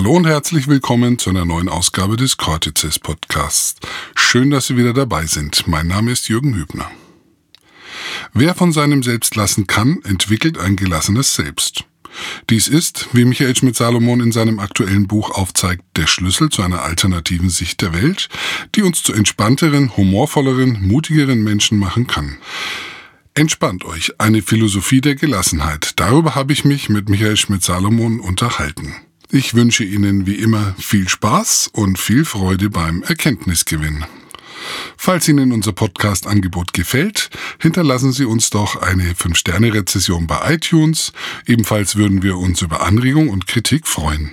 Hallo und herzlich willkommen zu einer neuen Ausgabe des Cortices Podcasts. Schön, dass Sie wieder dabei sind. Mein Name ist Jürgen Hübner. Wer von seinem Selbst lassen kann, entwickelt ein gelassenes Selbst. Dies ist, wie Michael Schmidt-Salomon in seinem aktuellen Buch aufzeigt, der Schlüssel zu einer alternativen Sicht der Welt, die uns zu entspannteren, humorvolleren, mutigeren Menschen machen kann. Entspannt euch, eine Philosophie der Gelassenheit. Darüber habe ich mich mit Michael Schmidt-Salomon unterhalten. Ich wünsche Ihnen wie immer viel Spaß und viel Freude beim Erkenntnisgewinn. Falls Ihnen unser Podcast-Angebot gefällt, hinterlassen Sie uns doch eine 5-Sterne-Rezession bei iTunes. Ebenfalls würden wir uns über Anregung und Kritik freuen.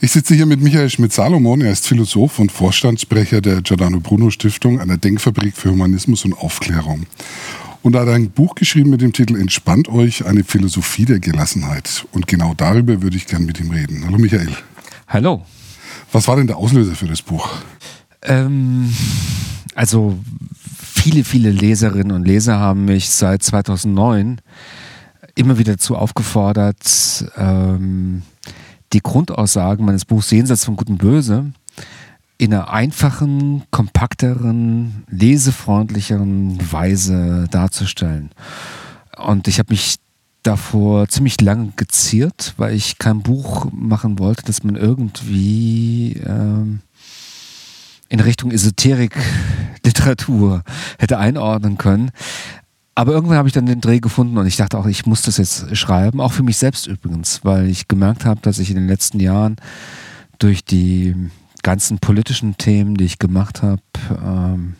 Ich sitze hier mit Michael Schmidt-Salomon. Er ist Philosoph und Vorstandssprecher der Giordano Bruno Stiftung, einer Denkfabrik für Humanismus und Aufklärung. Und er hat ein Buch geschrieben mit dem Titel Entspannt euch, eine Philosophie der Gelassenheit. Und genau darüber würde ich gern mit ihm reden. Hallo Michael. Hallo. Was war denn der Auslöser für das Buch? Ähm, also viele, viele Leserinnen und Leser haben mich seit 2009 immer wieder dazu aufgefordert, ähm, die Grundaussagen meines Buchs Jenseits von Gut und Böse in einer einfachen, kompakteren, lesefreundlicheren Weise darzustellen. Und ich habe mich davor ziemlich lange geziert, weil ich kein Buch machen wollte, das man irgendwie ähm, in Richtung Esoterik-Literatur hätte einordnen können. Aber irgendwann habe ich dann den Dreh gefunden und ich dachte auch, ich muss das jetzt schreiben, auch für mich selbst übrigens, weil ich gemerkt habe, dass ich in den letzten Jahren durch die ganzen politischen Themen, die ich gemacht habe, ähm,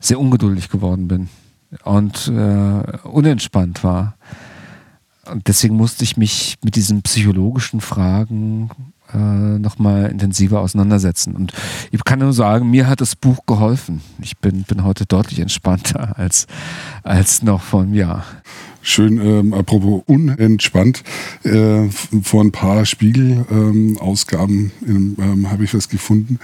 sehr ungeduldig geworden bin und äh, unentspannt war. Und deswegen musste ich mich mit diesen psychologischen Fragen äh, nochmal intensiver auseinandersetzen. Und ich kann nur sagen, mir hat das Buch geholfen. Ich bin, bin heute deutlich entspannter als, als noch vor einem Jahr. Schön, ähm, apropos unentspannt. Äh, vor ein paar Spiegel-Ausgaben ähm, ähm, habe ich was gefunden.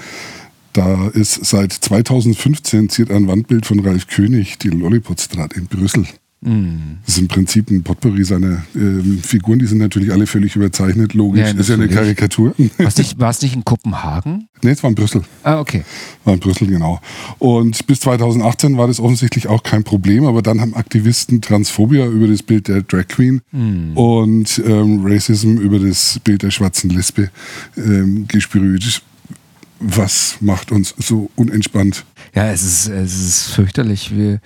Da ist seit 2015 ziert ein Wandbild von Ralf König die Lollipop-Straße in Brüssel. Mm. Das ist im Prinzip ein Potpourri seiner äh, Figuren, die sind natürlich alle völlig überzeichnet, logisch. Ja, ist ja eine Karikatur. War es nicht in Kopenhagen? Nee, es war in Brüssel. Ah, okay. War in Brüssel, genau. Und bis 2018 war das offensichtlich auch kein Problem, aber dann haben Aktivisten Transphobia über das Bild der Drag Queen mm. und ähm, Racism über das Bild der schwarzen Lesbe ähm, gesprüht. Was macht uns so unentspannt? Ja, es ist, es ist fürchterlich. Wir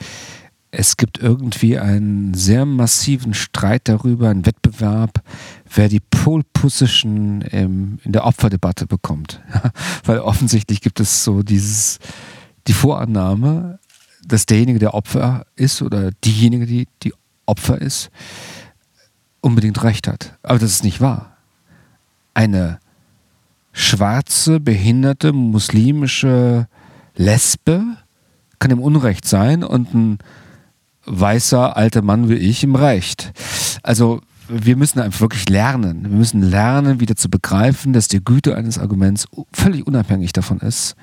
es gibt irgendwie einen sehr massiven Streit darüber, einen Wettbewerb, wer die Pole Position im, in der Opferdebatte bekommt. Weil offensichtlich gibt es so dieses, die Vorannahme, dass derjenige, der Opfer ist oder diejenige, die, die Opfer ist, unbedingt recht hat. Aber das ist nicht wahr. Eine schwarze, behinderte, muslimische Lesbe kann im Unrecht sein und ein weißer alter Mann wie ich im Recht. Also wir müssen einfach wirklich lernen. Wir müssen lernen, wieder zu begreifen, dass die Güte eines Arguments völlig unabhängig davon ist,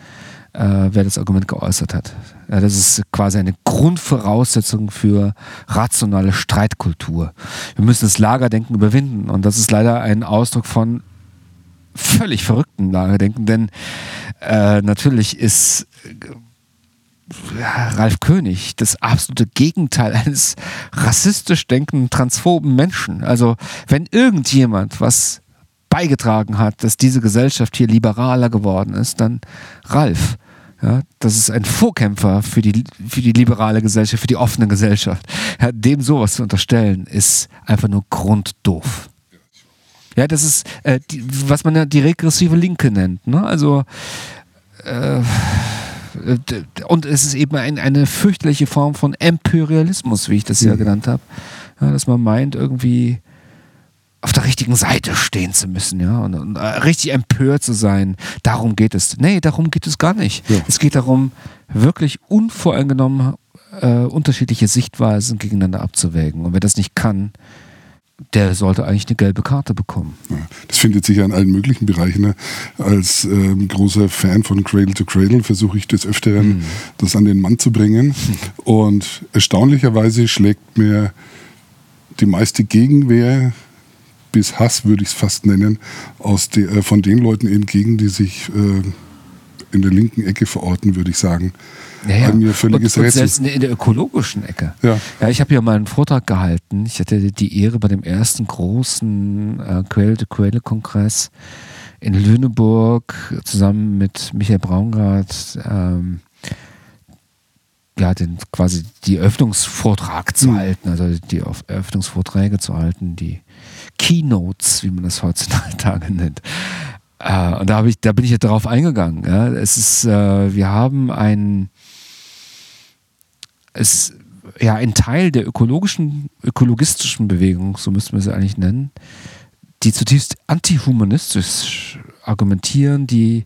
äh, wer das Argument geäußert hat. Ja, das ist quasi eine Grundvoraussetzung für rationale Streitkultur. Wir müssen das Lagerdenken überwinden und das ist leider ein Ausdruck von völlig verrückten Lagerdenken, denn äh, natürlich ist Ralf König das absolute Gegenteil eines rassistisch denkenden, transphoben Menschen. Also wenn irgendjemand was beigetragen hat, dass diese Gesellschaft hier liberaler geworden ist, dann Ralf. Ja, das ist ein Vorkämpfer für die, für die liberale Gesellschaft, für die offene Gesellschaft. Ja, dem sowas zu unterstellen, ist einfach nur grunddoof. Ja, das ist, äh, die, was man ja die regressive Linke nennt. Ne? Also, äh, und es ist eben ein, eine fürchterliche Form von Imperialismus, wie ich das ja mhm. genannt habe. Ja, dass man meint, irgendwie auf der richtigen Seite stehen zu müssen, ja, und, und äh, richtig empört zu sein. Darum geht es. Nee, darum geht es gar nicht. Ja. Es geht darum, wirklich unvoreingenommen äh, unterschiedliche Sichtweisen gegeneinander abzuwägen. Und wer das nicht kann, der sollte eigentlich eine gelbe Karte bekommen. Ja, das findet sich ja in allen möglichen Bereichen. Ne? Als ähm, großer Fan von Cradle to Cradle versuche ich des Öfteren, mhm. das an den Mann zu bringen. Und erstaunlicherweise schlägt mir die meiste Gegenwehr bis Hass, würde ich es fast nennen, aus de, äh, von den Leuten entgegen, die sich äh, in der linken Ecke verorten, würde ich sagen. Ja, ja. Mir völliges und, und selbst in der ökologischen Ecke. Ja. Ja, ich habe ja mal einen Vortrag gehalten. Ich hatte die Ehre bei dem ersten großen äh, Quelle-to-Quelle-Kongress in Lüneburg zusammen mit Michael Braungart ähm, ja, den, quasi die Eröffnungsvortrag zu Mhm. halten, also die Eröffnungsvorträge zu halten, die Keynotes, wie man das heutzutage nennt. Äh, und da, ich, da bin ich ja darauf eingegangen. Ja. Es ist, äh, wir haben ein, es, ja, ein Teil der ökologischen, ökologistischen Bewegung, so müssten wir sie eigentlich nennen, die zutiefst antihumanistisch argumentieren, die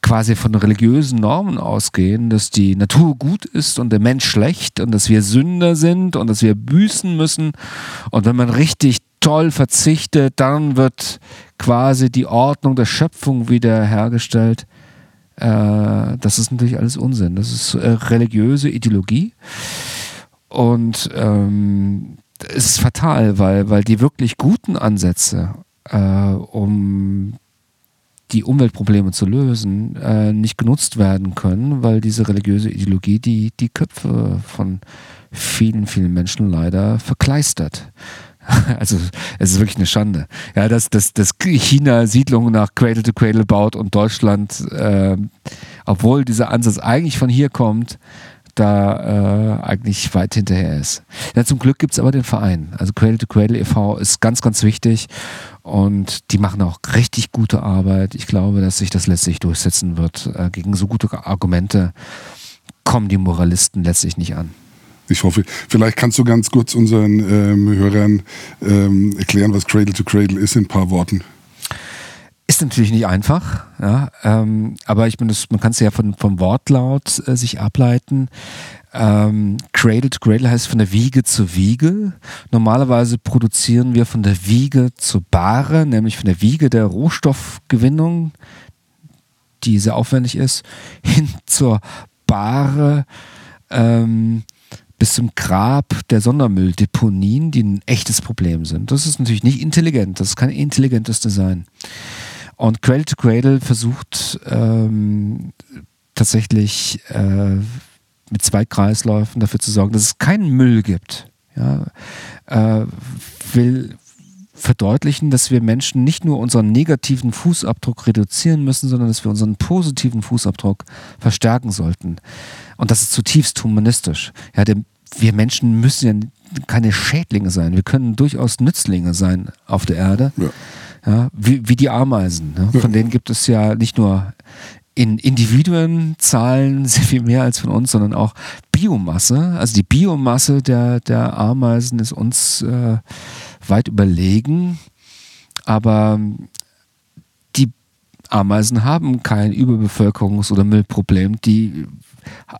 quasi von religiösen Normen ausgehen, dass die Natur gut ist und der Mensch schlecht und dass wir Sünder sind und dass wir büßen müssen. Und wenn man richtig toll verzichtet, dann wird quasi die Ordnung der Schöpfung wiederhergestellt. Äh, das ist natürlich alles Unsinn. Das ist äh, religiöse Ideologie. Und ähm, es ist fatal, weil, weil die wirklich guten Ansätze, äh, um die Umweltprobleme zu lösen, äh, nicht genutzt werden können, weil diese religiöse Ideologie die, die Köpfe von vielen, vielen Menschen leider verkleistert. Also es ist wirklich eine Schande. Ja, dass, dass, dass China Siedlungen nach Cradle to Cradle baut und Deutschland, äh, obwohl dieser Ansatz eigentlich von hier kommt, da äh, eigentlich weit hinterher ist. Ja, zum Glück gibt es aber den Verein. Also Cradle to Cradle e.V. ist ganz, ganz wichtig und die machen auch richtig gute Arbeit. Ich glaube, dass sich das letztlich durchsetzen wird. Äh, gegen so gute Argumente kommen die Moralisten letztlich nicht an. Ich hoffe, vielleicht kannst du ganz kurz unseren ähm, Hörern ähm, erklären, was Cradle to Cradle ist in ein paar Worten. Ist natürlich nicht einfach, ja, ähm, aber ich meine, man kann es ja von, vom Wortlaut äh, sich ableiten. Ähm, Cradle to Cradle heißt von der Wiege zur Wiege. Normalerweise produzieren wir von der Wiege zur Bahre, nämlich von der Wiege der Rohstoffgewinnung, die sehr aufwendig ist, hin zur Bahre ähm, bis zum Grab der Sondermülldeponien, die ein echtes Problem sind. Das ist natürlich nicht intelligent, das ist kein intelligentes Design. Und Cradle to Cradle versucht ähm, tatsächlich äh, mit zwei Kreisläufen dafür zu sorgen, dass es keinen Müll gibt. Ja, äh, will verdeutlichen, dass wir Menschen nicht nur unseren negativen Fußabdruck reduzieren müssen, sondern dass wir unseren positiven Fußabdruck verstärken sollten. Und das ist zutiefst humanistisch. Ja, der, wir Menschen müssen ja keine Schädlinge sein. Wir können durchaus Nützlinge sein auf der Erde. Ja. Ja, wie, wie die Ameisen. Ne? Von denen gibt es ja nicht nur in Individuen Zahlen sehr viel mehr als von uns, sondern auch Biomasse. Also die Biomasse der, der Ameisen ist uns äh, weit überlegen. Aber die Ameisen haben kein Überbevölkerungs- oder Müllproblem. Die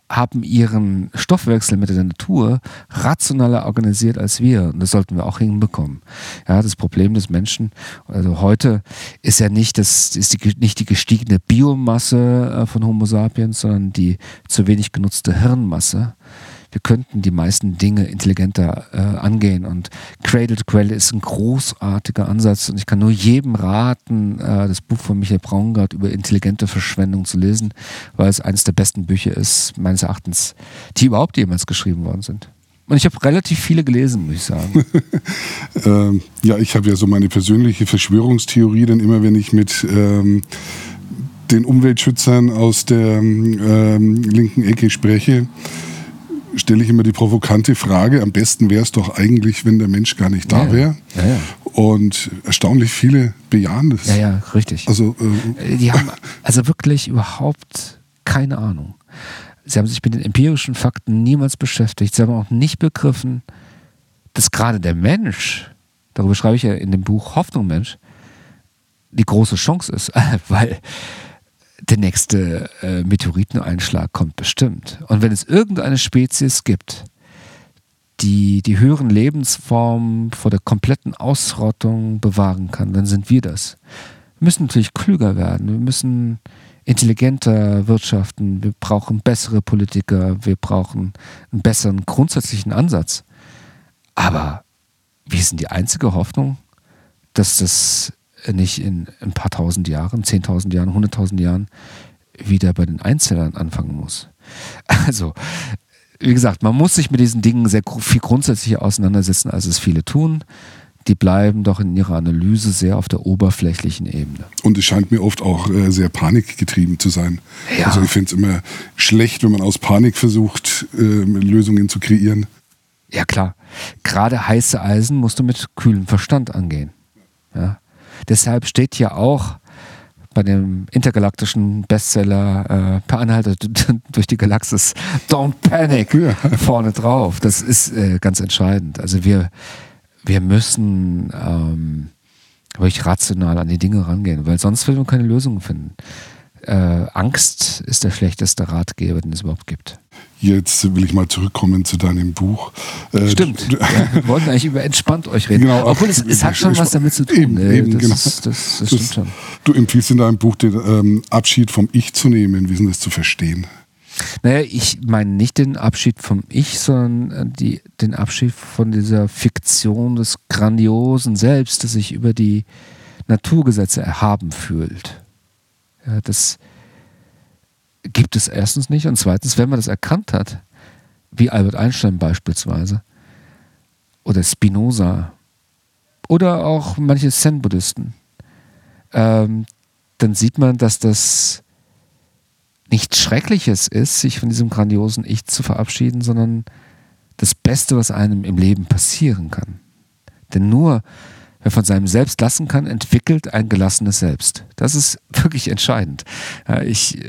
haben ihren Stoffwechsel mit der Natur rationaler organisiert als wir. Und das sollten wir auch hinbekommen. Ja, das Problem des Menschen, also heute ist ja nicht, das ist die, nicht die gestiegene Biomasse äh, von Homo sapiens, sondern die zu wenig genutzte Hirnmasse. Wir könnten die meisten Dinge intelligenter äh, angehen und Cradle to Cradle ist ein großartiger Ansatz und ich kann nur jedem raten, äh, das Buch von Michael Braungart über intelligente Verschwendung zu lesen, weil es eines der besten Bücher ist, meines Erachtens, die überhaupt jemals geschrieben worden sind. Und ich habe relativ viele gelesen, muss ich sagen. Ähm, ja, ich habe ja so meine persönliche Verschwörungstheorie, denn immer wenn ich mit ähm, den Umweltschützern aus der ähm, linken Ecke spreche, stelle ich immer die provokante Frage, am besten wäre es doch eigentlich, wenn der Mensch gar nicht da Ja, wäre. Ja, ja. Und erstaunlich viele bejahen das. Ja, ja, richtig. Also, äh, Die haben also wirklich überhaupt keine Ahnung. Sie haben sich mit den empirischen Fakten niemals beschäftigt. Sie haben auch nicht begriffen, dass gerade der Mensch, darüber schreibe ich ja in dem Buch Hoffnung Mensch, die große Chance ist, weil der nächste äh, Meteoriteneinschlag kommt bestimmt. Und wenn es irgendeine Spezies gibt, die die höheren Lebensformen vor der kompletten Ausrottung bewahren kann, dann sind wir das. Wir müssen natürlich klüger werden, wir müssen intelligenter wirtschaften, wir brauchen bessere Politiker, wir brauchen einen besseren grundsätzlichen Ansatz. Aber wir sind die einzige Hoffnung, dass das nicht in ein paar tausend Jahren, zehntausend Jahren, hunderttausend Jahren wieder bei den Einzellern anfangen muss. Also, wie gesagt, man muss sich mit diesen Dingen sehr viel grundsätzlicher auseinandersetzen, als es viele tun. Die bleiben doch in ihrer Analyse sehr auf der oberflächlichen Ebene. Und es scheint mir oft auch äh, sehr panikgetrieben zu sein. Ja. Also ich finde es immer schlecht, wenn man aus Panik versucht, äh, Lösungen zu kreieren. Ja klar. Gerade heiße Eisen musst du mit kühlem Verstand angehen. Ja. Deshalb steht ja auch bei dem intergalaktischen Bestseller äh, Per Anhalter durch die Galaxis Don't Panic ja. vorne drauf. Das ist äh, ganz entscheidend. Also wir, wir müssen ähm, wirklich rational an die Dinge rangehen, weil sonst werden wir keine Lösungen finden. Äh, Angst ist der schlechteste Ratgeber, den es überhaupt gibt. Jetzt will ich mal zurückkommen zu deinem Buch. Äh, Stimmt. ja, wir wollten eigentlich über entspannt euch reden. Genau, Obwohl es, es hat schon was damit zu tun. Eben, eben, das, genau. das, das, das stimmt schon. Du empfiehlst in deinem Buch den ähm, Abschied vom Ich zu nehmen. Wie ist das zu verstehen? Naja, ich meine nicht den Abschied vom Ich, sondern äh, die, den Abschied von dieser Fiktion des grandiosen Selbst, das sich über die Naturgesetze erhaben fühlt. Das, gibt es erstens nicht. Und zweitens, wenn man das erkannt hat, wie Albert Einstein beispielsweise, oder Spinoza, oder auch manche Zen-Buddhisten, ähm, dann sieht man, dass das nichts Schreckliches ist, sich von diesem grandiosen Ich zu verabschieden, sondern das Beste, was einem im Leben passieren kann. Denn nur Wer von seinem Selbst lassen kann, entwickelt ein gelassenes Selbst. Das ist wirklich entscheidend. Ich,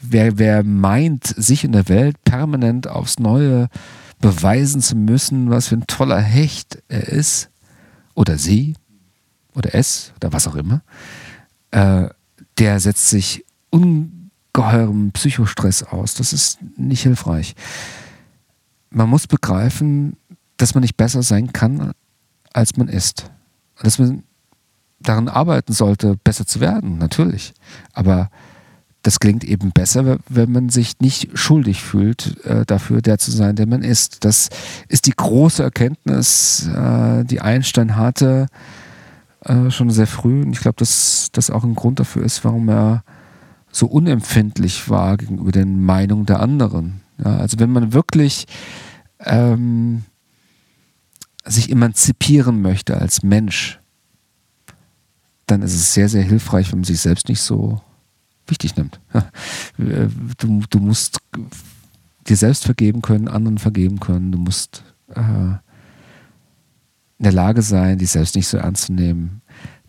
wer, wer meint, sich in der Welt permanent aufs Neue beweisen zu müssen, was für ein toller Hecht er ist, oder sie, oder es, oder was auch immer, äh, der setzt sich ungeheurem Psychostress aus. Das ist nicht hilfreich. Man muss begreifen, dass man nicht besser sein kann, als man ist dass man daran arbeiten sollte, besser zu werden, natürlich. Aber das klingt eben besser, wenn man sich nicht schuldig fühlt, äh, dafür der zu sein, der man ist. Das ist die große Erkenntnis, äh, die Einstein hatte, äh, schon sehr früh. Und ich glaube, dass das auch ein Grund dafür ist, warum er so unempfindlich war gegenüber den Meinungen der anderen. Ja, also wenn man wirklich ähm, sich emanzipieren möchte als Mensch, dann ist es sehr, sehr hilfreich, wenn man sich selbst nicht so wichtig nimmt. Du, du musst dir selbst vergeben können, anderen vergeben können. Du musst äh, in der Lage sein, dich selbst nicht so ernst zu nehmen.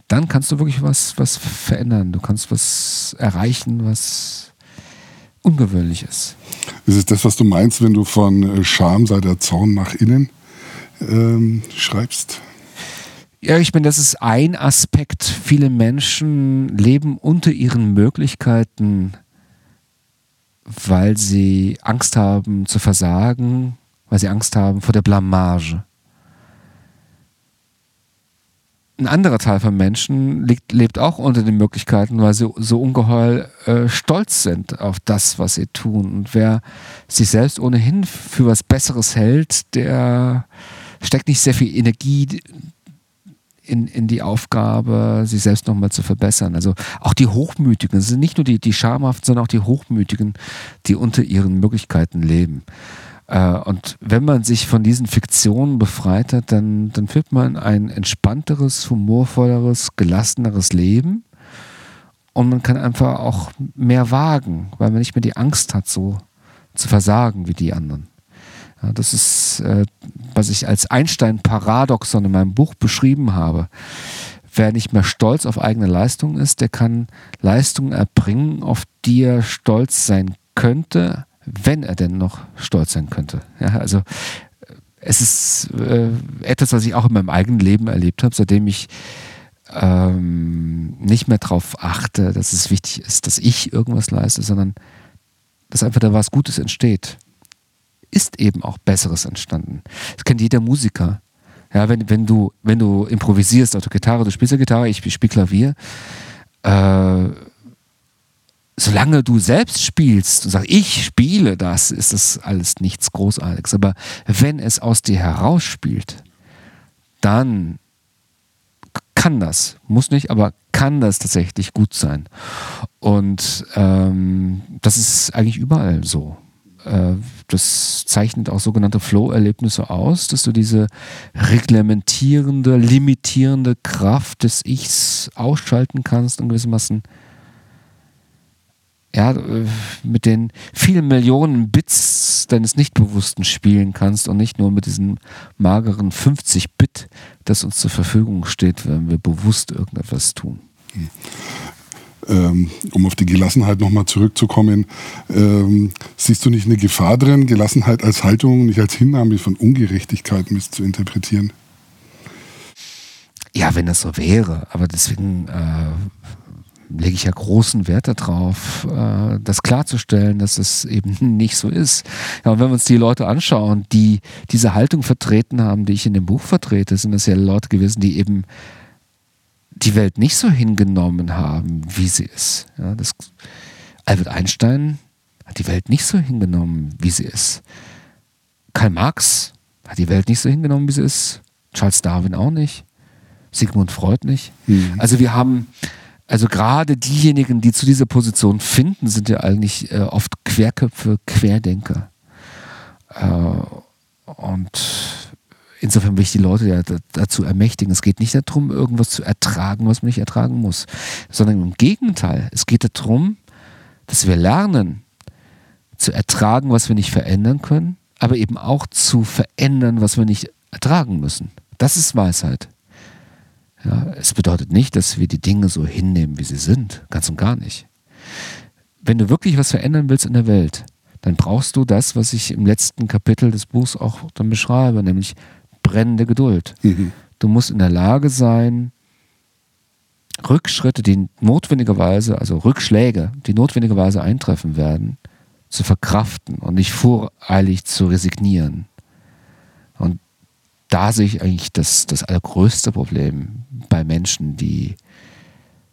Dann kannst du wirklich was, was verändern. Du kannst was erreichen, was ungewöhnlich ist. Ist es das, was du meinst, wenn du von Scham sei der Zorn nach innen ähm, schreibst? Ja, ich meine, das ist ein Aspekt. Viele Menschen leben unter ihren Möglichkeiten, weil sie Angst haben zu versagen, weil sie Angst haben vor der Blamage. Ein anderer Teil von Menschen lebt, lebt auch unter den Möglichkeiten, weil sie so ungeheuer äh, stolz sind auf das, was sie tun. Und wer sich selbst ohnehin für was Besseres hält, der steckt nicht sehr viel Energie in, in die Aufgabe, sich selbst nochmal zu verbessern. Also auch die Hochmütigen, es sind nicht nur die, die Schamhaften, sondern auch die Hochmütigen, die unter ihren Möglichkeiten leben. Äh, und wenn man sich von diesen Fiktionen befreit hat, dann, dann führt man ein entspannteres, humorvolleres, gelasseneres Leben. Und man kann einfach auch mehr wagen, weil man nicht mehr die Angst hat, so zu versagen wie die anderen. Ja, das ist, äh, was ich als Einstein-Paradoxon in meinem Buch beschrieben habe. Wer nicht mehr stolz auf eigene Leistungen ist, der kann Leistungen erbringen, auf die er stolz sein könnte, wenn er denn noch stolz sein könnte. Ja, also es ist äh, etwas, was ich auch in meinem eigenen Leben erlebt habe, seitdem ich ähm, nicht mehr darauf achte, dass es wichtig ist, dass ich irgendwas leiste, sondern dass einfach da was Gutes entsteht ist eben auch Besseres entstanden. Das kennt jeder Musiker. Ja, wenn, wenn, du, wenn du improvisierst auf der Gitarre, du spielst ja Gitarre, ich spiele Klavier, äh, solange du selbst spielst und sagst, ich spiele das, ist das alles nichts Großartiges. Aber wenn es aus dir herausspielt, dann kann das, muss nicht, aber kann das tatsächlich gut sein. Und ähm, das ist eigentlich überall so. Äh, das zeichnet auch sogenannte Flow-Erlebnisse aus, dass du diese reglementierende, limitierende Kraft des Ichs ausschalten kannst und gewissermaßen ja, äh, mit den vielen Millionen Bits deines Nichtbewussten spielen kannst und nicht nur mit diesen mageren 50 Bit, das uns zur Verfügung steht, wenn wir bewusst irgendetwas tun. Ähm, um auf die Gelassenheit nochmal zurückzukommen, ähm, siehst du nicht eine Gefahr drin, Gelassenheit als Haltung, nicht als Hinnahme von Ungerechtigkeit misszuinterpretieren? Ja, wenn das so wäre, aber deswegen äh, lege ich ja großen Wert darauf, äh, das klarzustellen, dass es eben nicht so ist. Ja, und wenn wir uns die Leute anschauen, die diese Haltung vertreten haben, die ich in dem Buch vertrete, sind das ja Leute gewesen, die eben die Welt nicht so hingenommen haben, wie sie ist. Ja, das, Albert Einstein hat die Welt nicht so hingenommen, wie sie ist. Karl Marx hat die Welt nicht so hingenommen, wie sie ist. Charles Darwin auch nicht. Sigmund Freud nicht. Mhm. Also wir haben also gerade diejenigen, die zu dieser Position finden, sind ja eigentlich äh, oft Querköpfe, Querdenker. Äh, und insofern will ich die Leute ja dazu ermächtigen. Es geht nicht darum, irgendwas zu ertragen, was man nicht ertragen muss, sondern im Gegenteil. Es geht darum, dass wir lernen, zu ertragen, was wir nicht verändern können, aber eben auch zu verändern, was wir nicht ertragen müssen. Das ist Weisheit. Ja, es bedeutet nicht, dass wir die Dinge so hinnehmen, wie sie sind. Ganz und gar nicht. Wenn du wirklich was verändern willst in der Welt, dann brauchst du das, was ich im letzten Kapitel des Buchs auch dann beschreibe, nämlich brennende Geduld. Mhm. Du musst in der Lage sein, Rückschritte, die notwendigerweise, also Rückschläge, die notwendigerweise eintreffen werden, zu verkraften und nicht voreilig zu resignieren. Und da sehe ich eigentlich das, das allergrößte Problem bei Menschen, die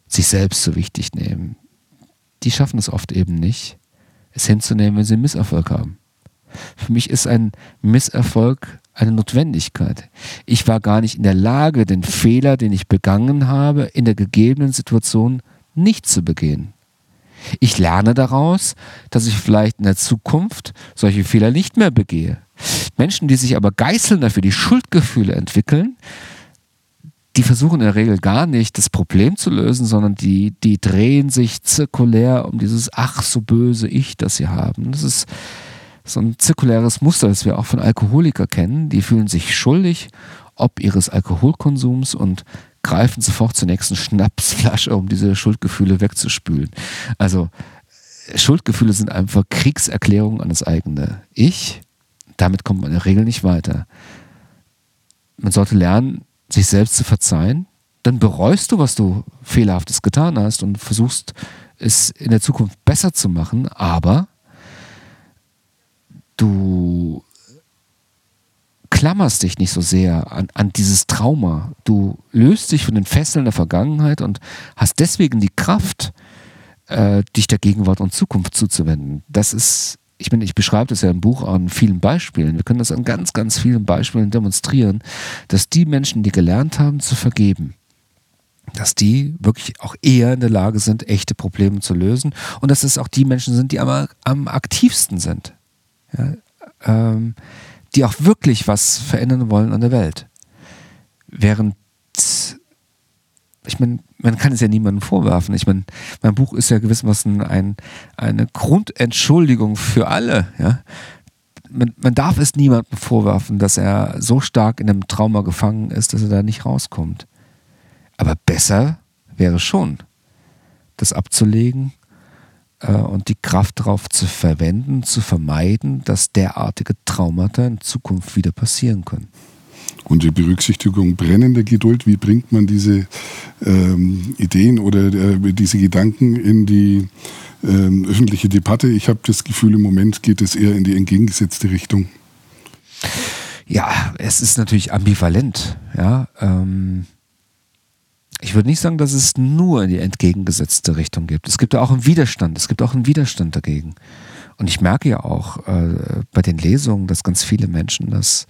sich selbst so wichtig nehmen. Die schaffen es oft eben nicht, es hinzunehmen, wenn sie einen Misserfolg haben. Für mich ist ein Misserfolg eine Notwendigkeit. Ich war gar nicht in der Lage, den Fehler, den ich begangen habe, in der gegebenen Situation nicht zu begehen. Ich lerne daraus, dass ich vielleicht in der Zukunft solche Fehler nicht mehr begehe. Menschen, die sich aber geißeln dafür, die Schuldgefühle entwickeln, die versuchen in der Regel gar nicht, das Problem zu lösen, sondern die, die drehen sich zirkulär um dieses ach so böse Ich, das sie haben. Das ist so ein zirkuläres Muster, das wir auch von Alkoholikern kennen. Die fühlen sich schuldig ob ihres Alkoholkonsums und greifen sofort zur nächsten Schnapsflasche, um diese Schuldgefühle wegzuspülen. Also Schuldgefühle sind einfach Kriegserklärungen an das eigene Ich damit kommt man in der Regel nicht weiter. Man sollte lernen, sich selbst zu verzeihen. Dann bereust du, was du Fehlerhaftes getan hast und versuchst es in der Zukunft besser zu machen, aber du klammerst dich nicht so sehr an, an, dieses Trauma. Du löst dich von den Fesseln der Vergangenheit und hast deswegen die Kraft, äh, dich der Gegenwart und Zukunft zuzuwenden. Das ist ich meine, ich beschreibe das ja im Buch an vielen Beispielen. Wir können das an ganz, ganz vielen Beispielen demonstrieren, dass die Menschen, die gelernt haben zu vergeben, dass die wirklich auch eher in der Lage sind, echte Probleme zu lösen und dass es auch die Menschen sind, die am, am aktivsten sind. Ja, ähm, die auch wirklich was verändern wollen an der Welt. Während ich meine, man kann es ja niemandem vorwerfen. Ich meine, mein Buch ist ja gewissermaßen ein, eine Grundentschuldigung für alle. Ja? Man, man darf es niemandem vorwerfen, dass er so stark in einem Trauma gefangen ist, dass er da nicht rauskommt. Aber besser wäre schon, das abzulegen und die Kraft darauf zu verwenden, zu vermeiden, dass derartige Traumata in Zukunft wieder passieren können. Und die Berücksichtigung brennender Geduld, wie bringt man diese ähm, Ideen oder äh, diese Gedanken in die ähm, öffentliche Debatte? Ich habe das Gefühl, im Moment geht es eher in die entgegengesetzte Richtung. Ja, es ist natürlich ambivalent. Ja, ähm, ich würde nicht sagen, dass es nur in die entgegengesetzte Richtung gibt. Es gibt auch einen Widerstand. Es gibt auch einen Widerstand dagegen. Und ich merke ja auch äh, bei den Lesungen, dass ganz viele Menschen das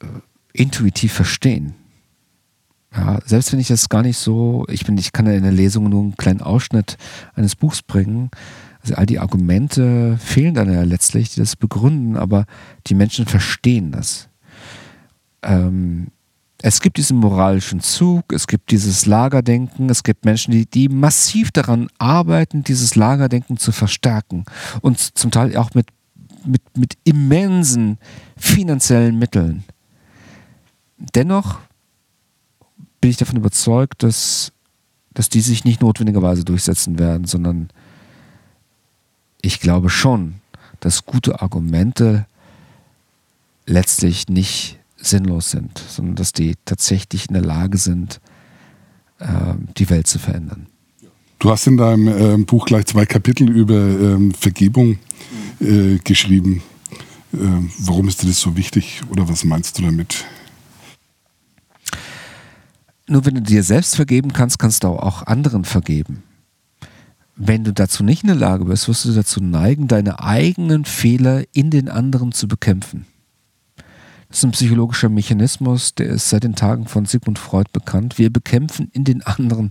äh, intuitiv verstehen. Ja, selbst wenn ich das gar nicht so, ich bin, ich kann ja in der Lesung nur einen kleinen Ausschnitt eines Buchs bringen. Also all die Argumente fehlen dann ja letztlich, die das begründen, aber die Menschen verstehen das. Ähm, es gibt diesen moralischen Zug, es gibt dieses Lagerdenken, es gibt Menschen, die, die massiv daran arbeiten, dieses Lagerdenken zu verstärken und zum Teil auch mit, mit, mit immensen finanziellen Mitteln. Dennoch bin ich davon überzeugt, dass, dass die sich nicht notwendigerweise durchsetzen werden, sondern ich glaube schon, dass gute Argumente letztlich nicht sinnlos sind, sondern dass die tatsächlich in der Lage sind, äh, die Welt zu verändern. Du hast in deinem äh, Buch gleich zwei Kapitel über ähm, Vergebung äh, geschrieben. Ähm, warum ist dir das so wichtig oder was meinst du damit? Nur wenn du dir selbst vergeben kannst, kannst du auch anderen vergeben. Wenn du dazu nicht in der Lage bist, wirst du dazu neigen, deine eigenen Fehler in den anderen zu bekämpfen. Das ist ein psychologischer Mechanismus, der ist seit den Tagen von Sigmund Freud bekannt. Wir bekämpfen in den anderen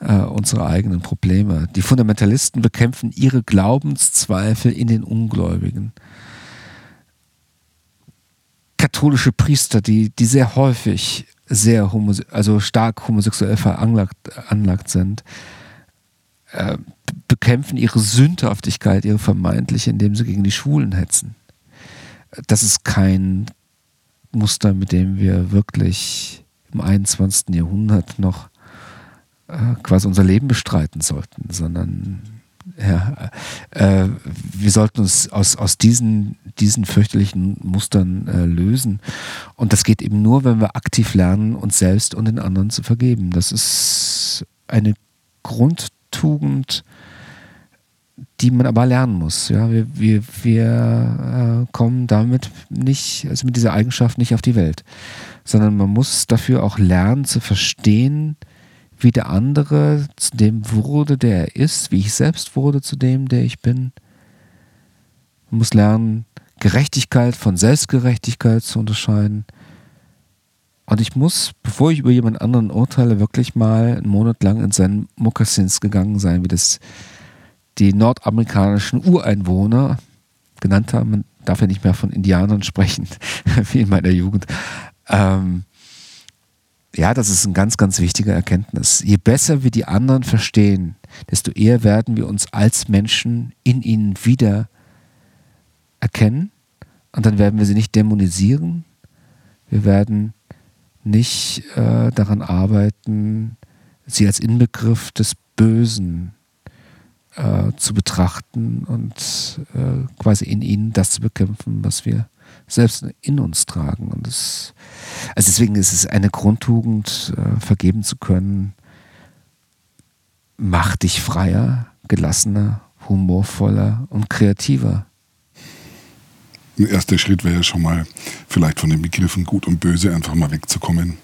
äh, unsere eigenen Probleme. Die Fundamentalisten bekämpfen ihre Glaubenszweifel in den Ungläubigen. Katholische Priester, die, die sehr häufig sehr also stark homosexuell veranlagt sind, äh, bekämpfen ihre Sündhaftigkeit, ihre vermeintliche, indem sie gegen die Schwulen hetzen. Das ist kein Muster, mit dem wir wirklich im 21. Jahrhundert noch äh, quasi unser Leben bestreiten sollten, sondern ja, äh, wir sollten uns aus, aus diesen, diesen fürchterlichen Mustern äh, lösen. Und das geht eben nur, wenn wir aktiv lernen, uns selbst und den anderen zu vergeben. Das ist eine Grundtugend, die man aber lernen muss. Ja, wir, wir, wir äh, kommen damit nicht, also mit dieser Eigenschaft nicht auf die Welt, sondern man muss dafür auch lernen zu verstehen, wie der andere zu dem wurde, der er ist, wie ich selbst wurde zu dem, der ich bin. Man muss lernen, Gerechtigkeit von Selbstgerechtigkeit zu unterscheiden. Und ich muss, bevor ich über jemand anderen urteile, wirklich mal einen Monat lang in seinen Mokassins gegangen sein, wie das die nordamerikanischen Ureinwohner genannt haben. Man darf ja nicht mehr von Indianern sprechen, wie in meiner Jugend. Ähm, ja, das ist eine ganz, ganz wichtige Erkenntnis. Je besser wir die anderen verstehen, desto eher werden wir uns als Menschen in ihnen wieder erkennen. Und dann werden wir sie nicht dämonisieren. Wir werden nicht äh, daran arbeiten, sie als Inbegriff des Bösen äh, zu betrachten und äh, quasi in ihnen das zu bekämpfen, was wir selbst in uns tragen. Und das, also deswegen ist es eine Grundtugend, äh, vergeben zu können, macht dich freier, gelassener, humorvoller und kreativer. Ein erster Schritt wäre ja schon mal, vielleicht von den Begriffen gut und böse einfach mal wegzukommen.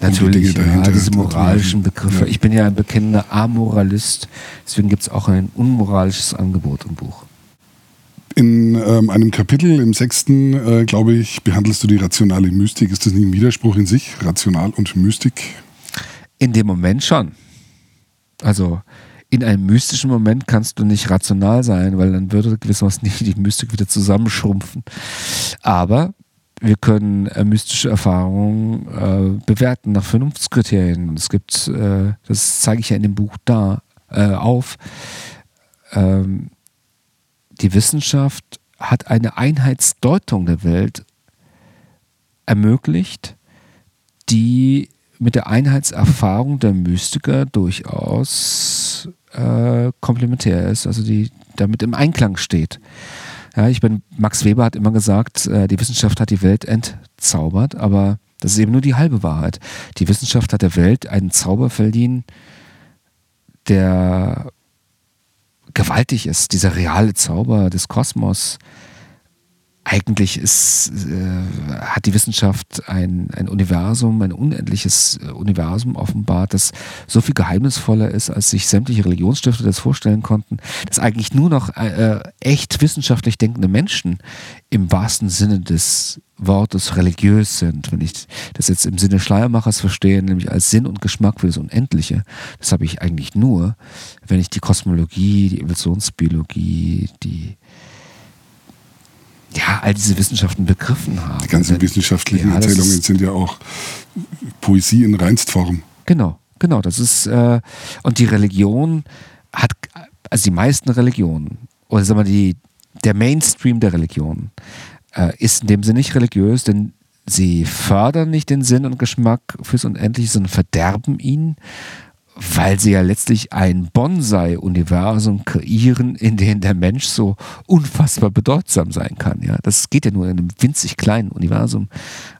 Natürlich, die ja, diese moralischen Begriffe. Ja. Ich bin ja ein bekennender Amoralist, deswegen gibt es auch ein unmoralisches Angebot im Buch. In ähm, einem Kapitel, im sechsten, äh, glaube ich, behandelst du die rationale Mystik. Ist das nicht ein Widerspruch in sich, rational und Mystik? In dem Moment schon. Also in einem mystischen Moment kannst du nicht rational sein, weil dann würde gewissermaßen die Mystik wieder zusammenschrumpfen. Aber wir können äh, mystische Erfahrungen äh, bewerten nach Vernunftskriterien. Es gibt, äh, das zeige ich ja in dem Buch da äh, auf, ähm, die Wissenschaft hat eine Einheitsdeutung der Welt ermöglicht, die mit der Einheitserfahrung der Mystiker durchaus äh, komplementär ist, also die damit im Einklang steht. Ja, ich bin, Max Weber hat immer gesagt, äh, die Wissenschaft hat die Welt entzaubert, aber das ist eben nur die halbe Wahrheit. Die Wissenschaft hat der Welt einen Zauber verliehen, der gewaltig ist, dieser reale Zauber des Kosmos. Eigentlich ist, äh, hat die Wissenschaft ein, ein Universum, ein unendliches äh, Universum offenbart, das so viel geheimnisvoller ist, als sich sämtliche Religionsstifter das vorstellen konnten, dass eigentlich nur noch äh, echt wissenschaftlich denkende Menschen im wahrsten Sinne des Wortes religiös sind, wenn ich das jetzt im Sinne Schleiermachers verstehe, nämlich als Sinn und Geschmack für das Unendliche, das habe ich eigentlich nur, wenn ich die Kosmologie, die Evolutionsbiologie, die ja, all diese Wissenschaften begriffen habe. Die ganzen wissenschaftlichen ja, Erzählungen sind ja auch Poesie in Reinstform. Genau, genau. Das ist, äh, und die Religion hat, also die meisten Religionen, oder sagen wir die, der Mainstream der Religionen, äh, ist in dem Sinne nicht religiös, denn sie fördern nicht den Sinn und Geschmack fürs Unendliche, sondern verderben ihn weil sie ja letztlich ein Bonsai-Universum kreieren, in dem der Mensch so unfassbar bedeutsam sein kann. Ja, das geht ja nur in einem winzig kleinen Universum.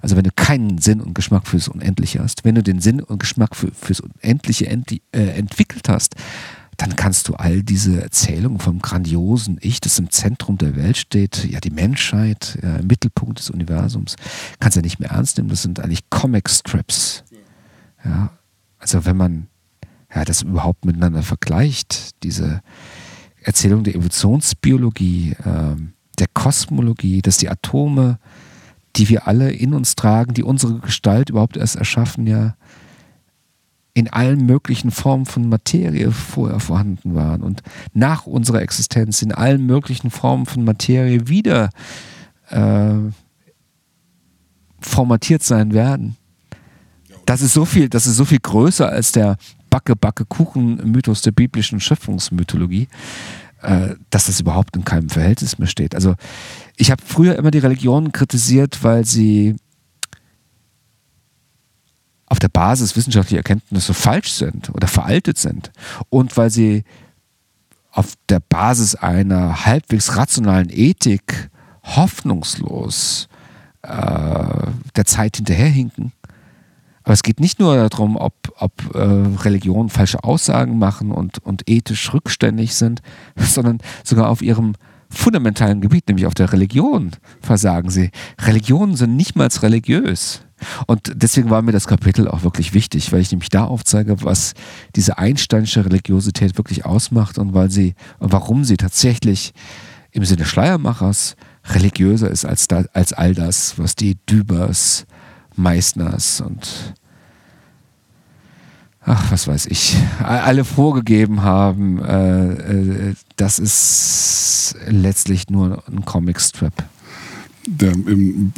Also wenn du keinen Sinn und Geschmack fürs Unendliche hast, wenn du den Sinn und Geschmack für, fürs Unendliche ent, äh, entwickelt hast, dann kannst du all diese Erzählungen vom grandiosen Ich, das im Zentrum der Welt steht, ja die Menschheit, ja, im Mittelpunkt des Universums, kannst du ja nicht mehr ernst nehmen. Das sind eigentlich Comic-Strips. Ja, also wenn man ja, das überhaupt miteinander vergleicht, diese Erzählung der Evolutionsbiologie, äh, der Kosmologie, dass die Atome, die wir alle in uns tragen, die unsere Gestalt überhaupt erst erschaffen, ja in allen möglichen Formen von Materie vorher vorhanden waren und nach unserer Existenz in allen möglichen Formen von Materie wieder äh, formatiert sein werden. Das ist so viel, das ist so viel größer als der Backe, Backe, Kuchen-Mythos der biblischen Schöpfungsmythologie, äh, dass das überhaupt in keinem Verhältnis mehr steht. Also ich habe früher immer die Religion kritisiert, weil sie auf der Basis wissenschaftlicher Erkenntnisse falsch sind oder veraltet sind und weil sie auf der Basis einer halbwegs rationalen Ethik hoffnungslos äh, der Zeit hinterherhinken aber es geht nicht nur darum, ob, ob äh, Religionen falsche Aussagen machen und, und ethisch rückständig sind, sondern sogar auf ihrem fundamentalen Gebiet, nämlich auf der Religion, versagen sie. Religionen sind nicht mal religiös. Und deswegen war mir das Kapitel auch wirklich wichtig, weil ich nämlich da aufzeige, was diese einsteinische Religiosität wirklich ausmacht und weil sie und warum sie tatsächlich im Sinne Schleiermachers religiöser ist als, da, als all das, was die Dübers Meißners und ach, was weiß ich, alle vorgegeben haben, äh, äh, das ist letztlich nur ein Comicstrip. Der,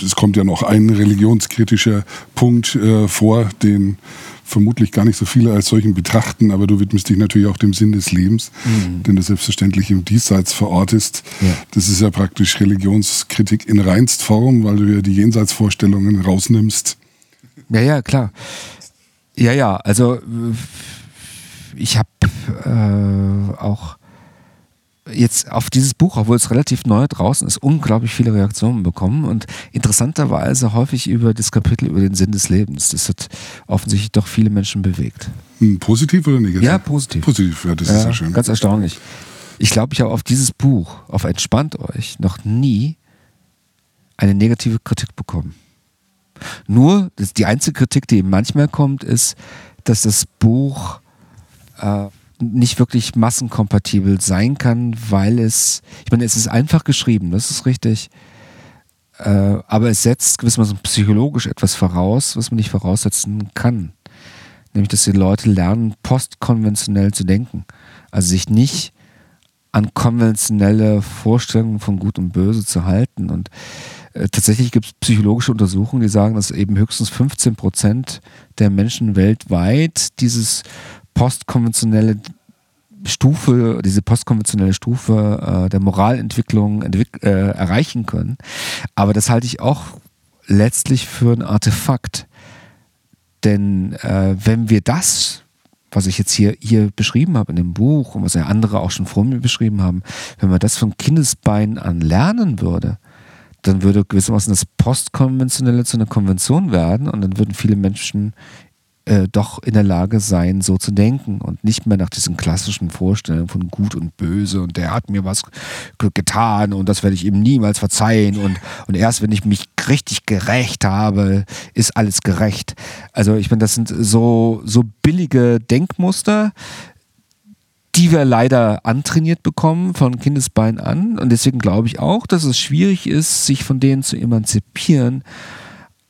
es kommt ja noch ein religionskritischer Punkt äh, vor, den vermutlich gar nicht so viele als solchen betrachten, aber du widmest dich natürlich auch dem Sinn des Lebens, mhm. den du selbstverständlich im Diesseits verortest. Ja. Das ist ja praktisch Religionskritik in reinst Form, weil du ja die Jenseitsvorstellungen rausnimmst. Ja, ja, klar. Ja, ja, also ich habe äh, auch jetzt auf dieses Buch, obwohl es relativ neu draußen ist, unglaublich viele Reaktionen bekommen und interessanterweise häufig über das Kapitel über den Sinn des Lebens. Das hat offensichtlich doch viele Menschen bewegt. Hm, positiv oder negativ? Ja, positiv. Positiv, ja, das ja, ist ja schön. Ganz erstaunlich. Ich glaube, ich habe auf dieses Buch, auf Entspannt euch, noch nie eine negative Kritik bekommen. Nur, die einzige Kritik, die eben manchmal kommt, ist, dass das Buch äh, nicht wirklich massenkompatibel sein kann, weil es, ich meine, es ist einfach geschrieben, das ist richtig, äh, aber es setzt gewissermaßen psychologisch etwas voraus, was man nicht voraussetzen kann. Nämlich, dass die Leute lernen, postkonventionell zu denken. Also sich nicht an konventionelle Vorstellungen von Gut und Böse zu halten. Und äh, tatsächlich gibt es psychologische Untersuchungen, die sagen, dass eben höchstens 15 Prozent der Menschen weltweit dieses postkonventionelle Stufe, diese postkonventionelle Stufe äh, der Moralentwicklung entwick äh, erreichen können. Aber das halte ich auch letztlich für ein Artefakt. Denn äh, wenn wir das, was ich jetzt hier, hier beschrieben habe in dem Buch und was ja andere auch schon vor mir beschrieben haben, wenn man das von Kindesbeinen an lernen würde, dann würde gewissermaßen das Postkonventionelle zu einer Konvention werden und dann würden viele Menschen äh, doch in der Lage sein, so zu denken und nicht mehr nach diesen klassischen Vorstellungen von Gut und Böse und der hat mir was getan und das werde ich ihm niemals verzeihen und, und erst wenn ich mich richtig gerecht habe, ist alles gerecht. Also ich meine, das sind so, so billige Denkmuster, die wir leider antrainiert bekommen von Kindesbein an. Und deswegen glaube ich auch, dass es schwierig ist, sich von denen zu emanzipieren.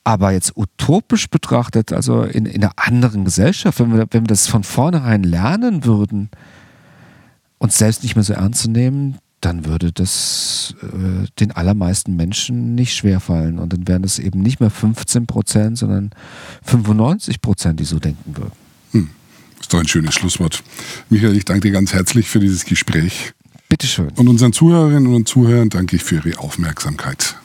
Aber jetzt utopisch betrachtet, also in, in einer anderen Gesellschaft, wenn wir, wenn wir das von vornherein lernen würden, uns selbst nicht mehr so ernst zu nehmen, dann würde das äh, den allermeisten Menschen nicht schwerfallen. Und dann wären es eben nicht mehr 15 Prozent, sondern 95 Prozent, die so denken würden. Ist doch ein schönes Schlusswort. Michael, ich danke dir ganz herzlich für dieses Gespräch. Bitteschön. Und unseren Zuhörerinnen und Zuhörern danke ich für Ihre Aufmerksamkeit.